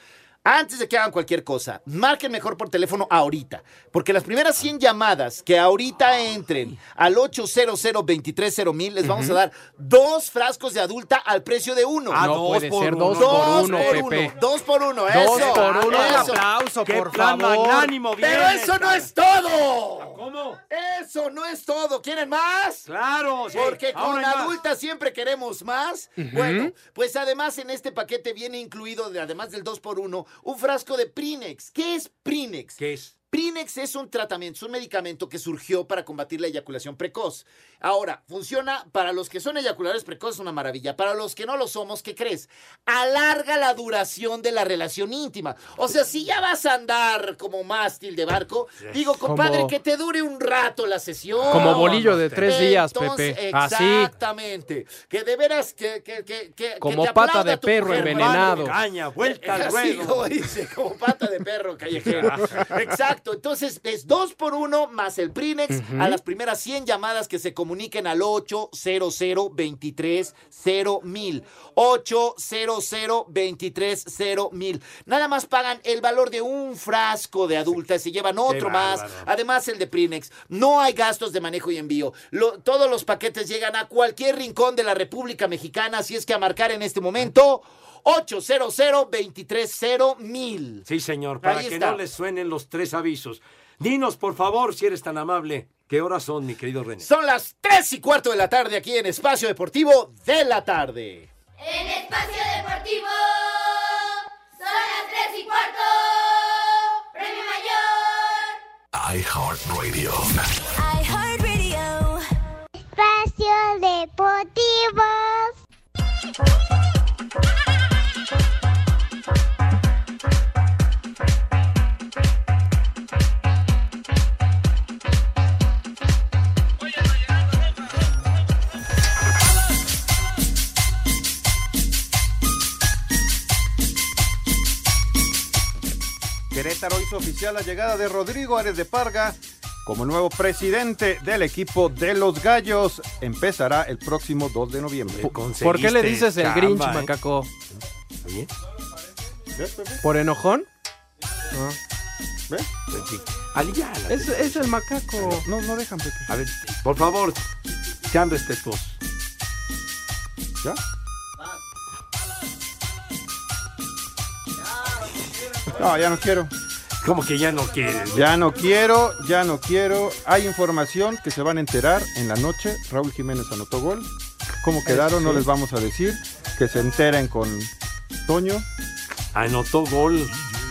antes de que hagan cualquier cosa, marquen mejor por teléfono ahorita, porque las primeras 100 llamadas que ahorita entren al 800 230 mil les vamos a dar dos frascos de adulta al precio de uno. Ah, no dos puede por ser uno. dos por Dos uno, por Pepe. uno, dos por uno, Dos eso. por uno. Un eso. aplauso, ¡Qué por plan favor. magnánimo Pero eso no es todo. ¿Cómo? Eso no es todo. ¿Quieren más? Claro, sí. Porque con Ahora hay adulta siempre queremos más. Bueno, pues además en este paquete viene incluido, de- además del 2x1, un frasco de Prinex. ¿Qué es Prinex? ¿Qué es? Prinex es un tratamiento, es un medicamento que surgió para combatir la eyaculación precoz. Ahora, funciona para los que son eyaculadores precoces, una maravilla. Para los que no lo somos, ¿qué crees? Alarga la duración de la relación íntima. O sea, si ya vas a andar como mástil de barco, digo, compadre, Como- que te dure un rato la sesión. Como bolillo de tres días, Entonces, Pepe. Así. Exactamente. Que de veras, que, que, que, que- Como que te pata de perro envenenado. Caña, vuelta al Así ruedo. como dice, como pata de perro callejero. Exacto. Entonces, es dos por uno más el Prinex a las primeras 100 llamadas que se comuniquen al 800 23 mil. 800 23 mil. Nada más pagan el valor de un frasco de adulta y se llevan otro más. Además, el de Prinex. No hay gastos de manejo y envío. Lo- todos los paquetes llegan a cualquier rincón de la República Mexicana. Así es que a marcar en este momento 800 23 mil. Sí, señor, para Ahí que está. no les suenen los tres avisos. Dinos, por favor, si eres tan amable, ¿qué horas son, mi querido René? Son las 3 y cuarto de la tarde aquí en Espacio Deportivo de la tarde. En Espacio Deportivo son las 3 y cuarto. Premio Mayor. iHeartRadio. iHeartRadio. Espacio Deportivo. Querétaro hizo oficial la llegada de Rodrigo Ares de Parga como nuevo presidente del equipo de los Gallos. Empezará el próximo 2 de noviembre. ¿Por qué le dices el Grinch, ¿eh? macaco? ¿Por enojón? No. ¿Ves? aliviana. Es, es el macaco. No, no dejan, Pepe. A ver, por favor, sean respetuosos. ¿Ya? No, ya no quiero. ¿Cómo que ya no quieres? Ya no quiero, ya no quiero. Hay información que se van a enterar en la noche. Raúl Jiménez anotó gol. ¿Cómo quedaron? No les vamos a decir. Que se enteren con Toño. Anotó gol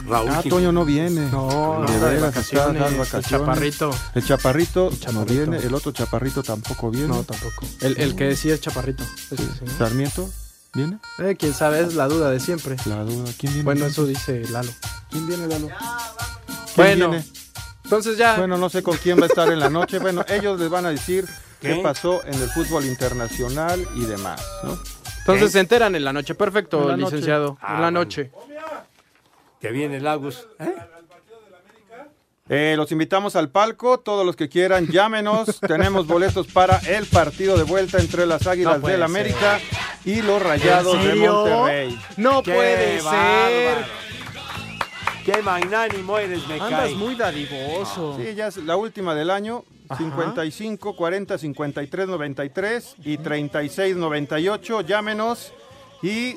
Raúl Ah, Jiménez. Toño no viene. No, de está vacaciones, el chaparrito. El chaparrito, no viene. El otro chaparrito tampoco viene. No, tampoco. El, el que decía es chaparrito. Ese sí, ¿no? Sarmiento, ¿viene? Eh, quién sabe, es la duda de siempre. La duda. ¿Quién viene? Bueno, eso dice Lalo. ¿Quién viene, Lalo? Bueno, viene? entonces ya. Bueno, no sé con quién va a estar en la noche. Bueno, ellos les van a decir qué, ¿Qué? pasó en el fútbol internacional y demás, ¿no? entonces se enteran en la noche. Perfecto, En la noche. licenciado. Ah, en la bueno. noche. Que viene Lagos. ¿Eh? Eh, los invitamos al palco, todos los que quieran, llámenos. Tenemos boletos para el partido de vuelta entre las Águilas No del América y los Rayados ¿En de? Monterrey. No Qué puede ser. Qué magnánimo eres, me Andas cae. muy dadivoso. Sí, ya es la última del año. Ajá. 55 40 53 93 y 36 98. Llámenos y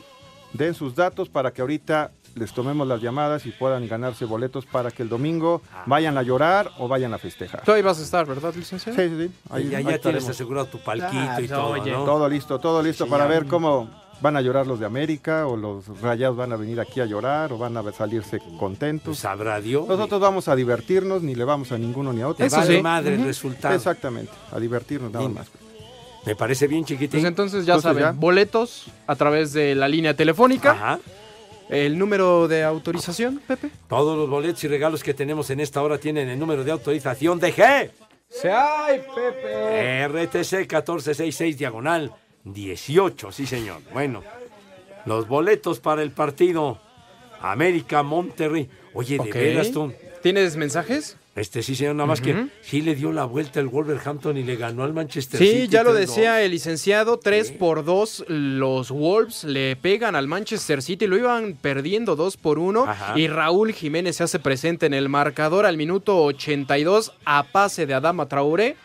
den sus datos para que ahorita les tomemos las llamadas y puedan ganarse boletos para que el domingo vayan a llorar o vayan a festejar. Tú ahí vas a estar, ¿verdad, licenciado? Sí, sí, sí. Ahí, Y ya, ahí ya tienes asegurado tu palquito Ah, y todo, oye. ¿no? Todo listo, todo listo Sí, para ya. ver cómo van a llorar los de América o los rayados van a venir aquí a llorar o van a salirse contentos. Pues sabrá Dios. Nosotros vamos a divertirnos, ni le vamos a ninguno ni a otro. Eso vale sí. madre el resultado. Exactamente, a divertirnos nada Dime. más. Me parece bien, chiquitín. Pues entonces ya Entonces saben, ya. boletos a través de la línea telefónica. Ajá. El número de autorización, Pepe. Todos los boletos y regalos que tenemos en esta hora tienen el número de autorización de G. ¡Se ay, Pepe! RTC 1466 diagonal 18, sí señor. Bueno, los boletos para el partido América Monterrey. Oye, de Ok. veras tú. ¿Tienes mensajes? Este sí señor, nada más que sí le dio la vuelta el Wolverhampton y le ganó al Manchester Sí, City. ya lo 3-2. decía el licenciado, 3 por 2 los Wolves le pegan al Manchester City, lo iban perdiendo 2 por 1 Ajá. y Raúl Jiménez se hace presente en el marcador al minuto 82 a pase de Adama Traoré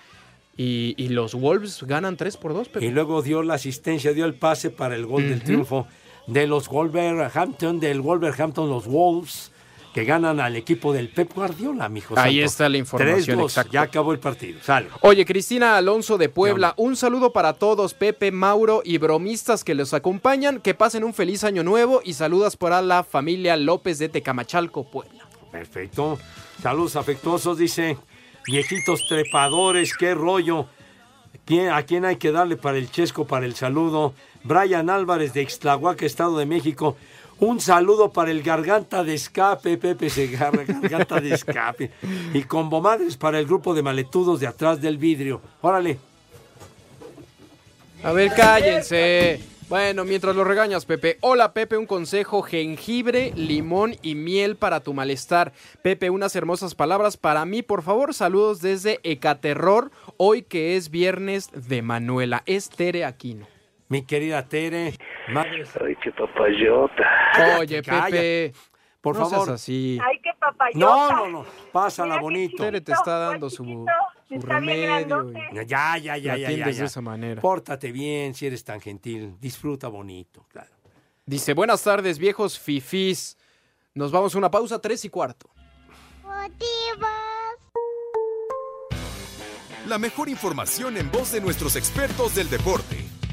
y, y los Wolves ganan 3 por 2, Y luego dio la asistencia, dio el pase para el gol del triunfo de los Wolverhampton, del Wolverhampton, los Wolves. Que ganan al equipo del Pep Guardiola, mijo. Ahí santo. está la información, 3-2, exacto. Ya acabó el partido. Sale. Oye, Cristina Alonso de Puebla, un saludo para todos, Pepe, Mauro y bromistas que los acompañan. Que pasen un feliz año nuevo y saludas para la familia López de Tecamachalco, Puebla. Perfecto. Saludos afectuosos, dice. Viejitos trepadores, qué rollo. ¿Quién- ¿A quién hay que darle para el chesco, para el saludo? Brian Álvarez de Ixtlahuaca, Estado de México. Un saludo para el Garganta de Escape, Pepe Segarra, Garganta de Escape. Y combo madres para el grupo de maletudos de atrás del vidrio. Órale. A ver, cállense. Bueno, mientras lo regañas, Pepe. Hola, Pepe, un consejo: jengibre, limón y miel para tu malestar. Pepe, unas hermosas palabras para mí, por favor. Saludos desde Ecaterror, hoy que es viernes de Manuela. Es Tere Aquino. Mi querida Tere. Madre... Ay, qué papayota. Oye, Calla. Pepe. Por no seas favor. así. Ay, qué papayota. No, no, no. Pásala bonito. Tere te está dando su, remedio. y Ya, ya, ya, ya, ya, de esa manera. Pórtate bien si eres tan gentil. Disfruta bonito, claro. Dice, buenas tardes, viejos fifís. Nos vamos a una pausa, tres y cuarto. La mejor información en voz de nuestros expertos del deporte.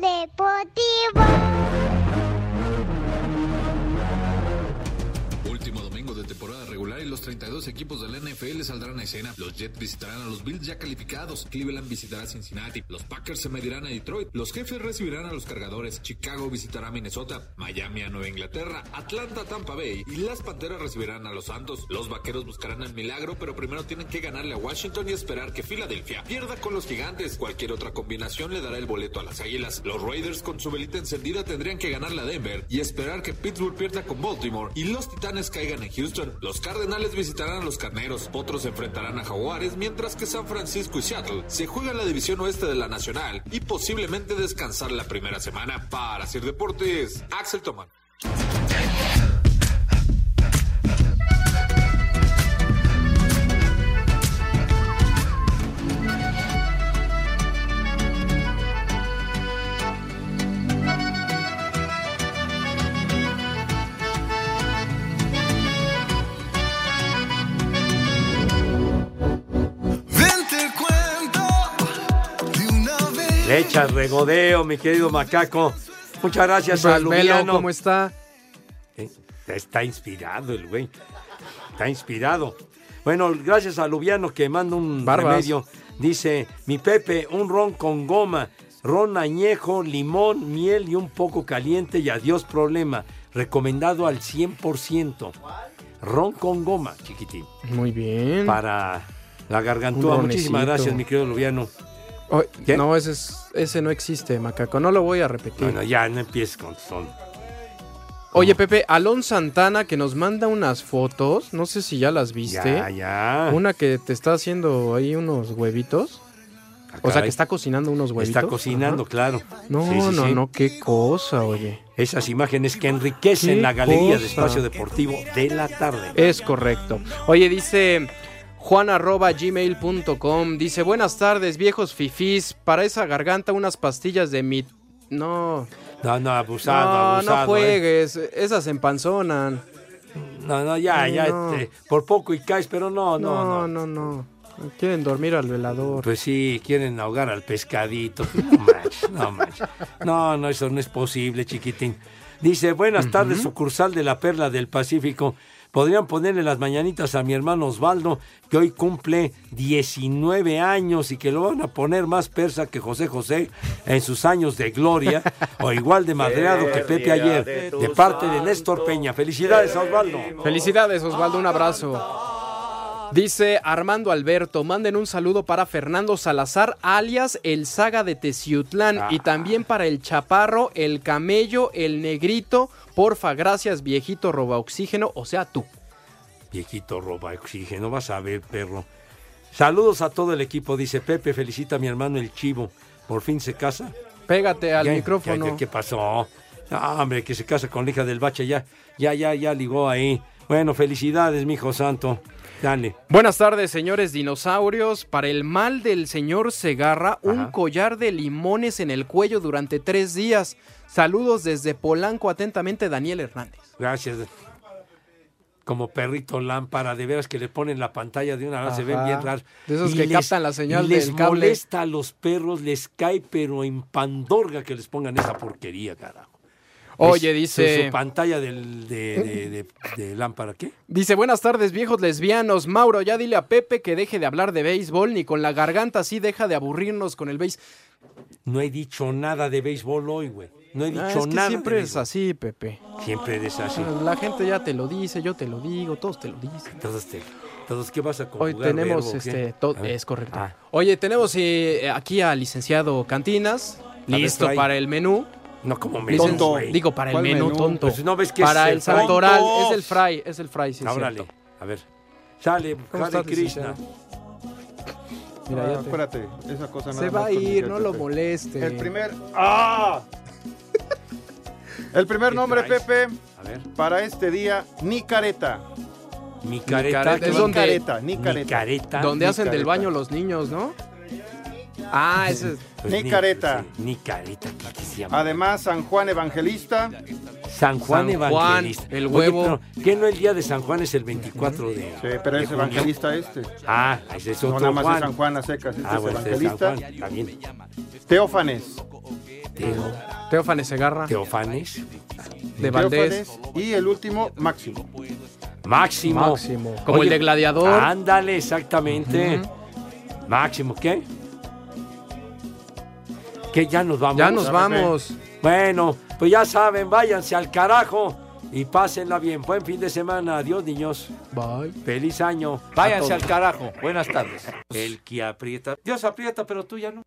Deportivo. 32 equipos de la NFL saldrán a escena. Los Jets visitarán a los Bills ya calificados. Cleveland visitará a Cincinnati. Los Packers se medirán a Detroit. Los Jefes recibirán a los Cargadores. Chicago visitará a Minnesota. Miami a Nueva Inglaterra. Atlanta a Tampa Bay. Y las Panteras recibirán a los Santos. Los Vaqueros buscarán el milagro, pero primero tienen que ganarle a Washington y esperar que Filadelfia pierda con los Gigantes. Cualquier otra combinación le dará el boleto a las Águilas. Los Raiders con su velita encendida tendrían que ganarle a Denver y esperar que Pittsburgh pierda con Baltimore y los Titanes caigan en Houston. Los Cardenales visitarán a los Carneros, Potros se enfrentarán a Jaguares, mientras que San Francisco y Seattle se juegan la división oeste de la Nacional y posiblemente descansar la primera semana. Para hacer deportes, Axel Toman. Echas regodeo, mi querido macaco. Muchas gracias a Pues, Melo, Lubiano. ¿cómo está? Eh, Está inspirado el güey. Está inspirado. Bueno, gracias a Lubiano que manda un Barbas. remedio. Dice, mi Pepe, un ron con goma, ron añejo, limón, miel y un poco caliente y adiós problema. Recomendado al 100%. Ron con goma, chiquitín. Muy bien. Para la gargantúa. Muchísimas gracias, mi querido Lubiano. Ay, no, ese, es- ese no existe, macaco. No lo voy a repetir. Bueno, ya no empieces con son. Oye, Pepe, Alon Santana que nos manda unas fotos. No sé si ya las viste. Ya, ya. Una que te está haciendo ahí unos huevitos. O sea, que está cocinando unos huevitos. Está cocinando, Ajá. claro. No, Sí, sí, no, sí. no, qué cosa, oye. Esas imágenes que enriquecen la galería de espacio deportivo de la tarde. Es correcto. Oye, dice juan arroba gmail.com. Dice, buenas tardes, viejos fifís. Para esa garganta unas pastillas de mi... No. No, no, abusado, no, abusado. no ¿eh? juegues. Esas empanzonan. No, no, ya, ya, No. este, por poco y caes, pero no, no, No, no. no, no. Quieren dormir al velador. Pues sí, quieren ahogar al pescadito. No manches, no manches. No, no, eso no es posible, chiquitín. Dice, buenas tardes, sucursal de la Perla del Pacífico. Podrían ponerle las mañanitas a mi hermano Osvaldo, que hoy cumple 19 años y que lo van a poner más persa que José José en sus años de gloria, o igual de madreado que Pepe ayer, de parte de Néstor Peña. Felicidades, Osvaldo. Felicidades, Osvaldo, un abrazo. Dice Armando Alberto, manden un saludo para Fernando Salazar, alias el Saga de Teciutlán, y también para el Chaparro, el Camello, el Negrito. Porfa, gracias, viejito roba oxígeno, o sea, tú. Viejito roba oxígeno, vas a ver, perro. Saludos a todo el equipo, dice Pepe, felicita a mi hermano el Chivo. Por fin se casa. Pégate al Ya, micrófono. ya, ya, ¿Qué pasó? Ah, hombre, que se casa con la hija del bache, ya, ya, ya, ya ligó ahí. Bueno, felicidades, mijo santo. Dale. Buenas tardes, señores dinosaurios. Para el mal del señor Segarra, un collar de limones en el cuello durante tres días. Saludos desde Polanco, atentamente, Daniel Hernández. Gracias. Como perrito lámpara, de veras que le ponen la pantalla de una hora, se ven bien raros. De esos Y que captan la señal les del cable. molesta a los perros, les cae, pero en pandorga que les pongan esa porquería, carajo. Oye, dice- Su, su pantalla del- de, de- de- de lámpara, ¿qué? Dice, buenas tardes, viejos lesbianos. Mauro, ya dile a Pepe que deje de hablar de béisbol, ni con la garganta así deja de aburrirnos con el béis. No he dicho nada de béisbol hoy, güey. No he dicho Ah, es que nada. siempre es así, Pepe. Siempre eres así. La gente ya te lo dice, yo te lo digo, todos te lo dicen. Todos, te, todos ¿qué vas a Hoy conjugar, tenemos, verbo, este, es correcto. Ah. Oye, tenemos eh, aquí al licenciado Cantinas, listo para el menú. No como menú, güey. Digo, para el ¿Cuál menú, menú? tonto. Pues no ves que para es el santoral, es el fray, es el fray, sí, Órale, cierto. a ver. Sale, ¿Cómo Hare Krishna. Mira, Ah, ya te- Espérate, esa cosa Se nada va más a ir, no lo moleste. El primer. ¡Ah! El primer ¿Qué nombre, traes? Pepe, A ver. para este día, Nicareta. Mi careta, careta. es donde- Nicareta, Nicareta. careta. Donde hacen del Nicareta. baño los niños, ¿no? Ah, ese es... Pues Ni ni- careta. sí, Ni careta, se llama. Además, San Juan Evangelista. San Juan San Evangelista. Juan, el Oye, huevo. pero, ¿Qué no el día de San Juan es el 24 de. Sí, pero de es junio? evangelista este. Ah, ese es No otro nada más Juan. es San Juan a secas, este Ah, es bueno, este es San evangelista. Juan, también. Teófanes. Teo, Teófanes Segarra, Teofanes. de Valdés. Teófanes. Y el último, Máximo. Máximo. Máximo. Como el de Gladiador. Ándale, exactamente. Máximo, ¿qué? ¿Qué? Ya nos vamos. Ya nos vamos. Bueno, pues ya saben, váyanse al carajo y pásenla bien. Buen fin de semana. Adiós, niños. Bye. Feliz año. Váyanse al carajo. Buenas tardes. El que aprieta. Dios aprieta, pero tú ya no.